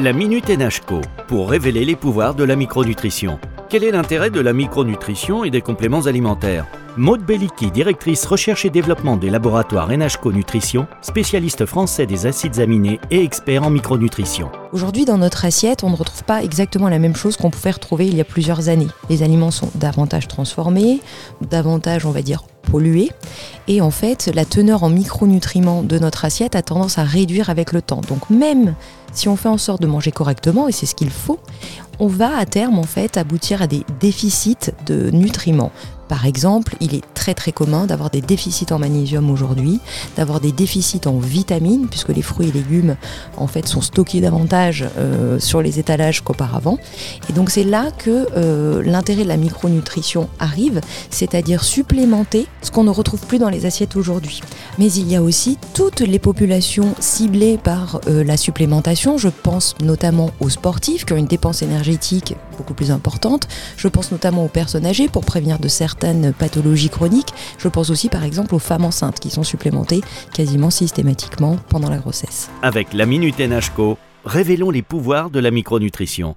La Minute NHCO pour révéler les pouvoirs de la micronutrition. Quel est l'intérêt de la micronutrition et des compléments alimentaires? Maude Belliki, directrice recherche et développement des laboratoires NHCO Nutrition, spécialiste français des acides aminés et expert en micronutrition. Aujourd'hui, dans notre assiette, on ne retrouve pas exactement la même chose qu'on pouvait retrouver il y a plusieurs années. Les aliments sont davantage transformés, davantage, on va dire, pollués. Et en fait, la teneur en micronutriments de notre assiette a tendance à réduire avec le temps. Donc même si on fait en sorte de manger correctement, et c'est ce qu'il faut, on va à terme en fait aboutir à des déficits de nutriments. Par exemple, il est très très commun d'avoir des déficits en magnésium aujourd'hui, d'avoir des déficits en vitamines, puisque les fruits et légumes en fait sont stockés davantage euh, sur les étalages qu'auparavant. Et donc c'est là que euh, l'intérêt de la micronutrition arrive, c'est-à-dire supplémenter ce qu'on ne retrouve plus dans les assiettes aujourd'hui. Mais il y a aussi toutes les populations ciblées par euh, la supplémentation. Je pense notamment aux sportifs qui ont une dépense énergétique beaucoup plus importante. Je pense notamment aux personnes âgées pour prévenir de pathologies chroniques. Je pense aussi par exemple aux femmes enceintes qui sont supplémentées quasiment systématiquement pendant la grossesse. Avec la Minute NHCO, révélons les pouvoirs de la micronutrition.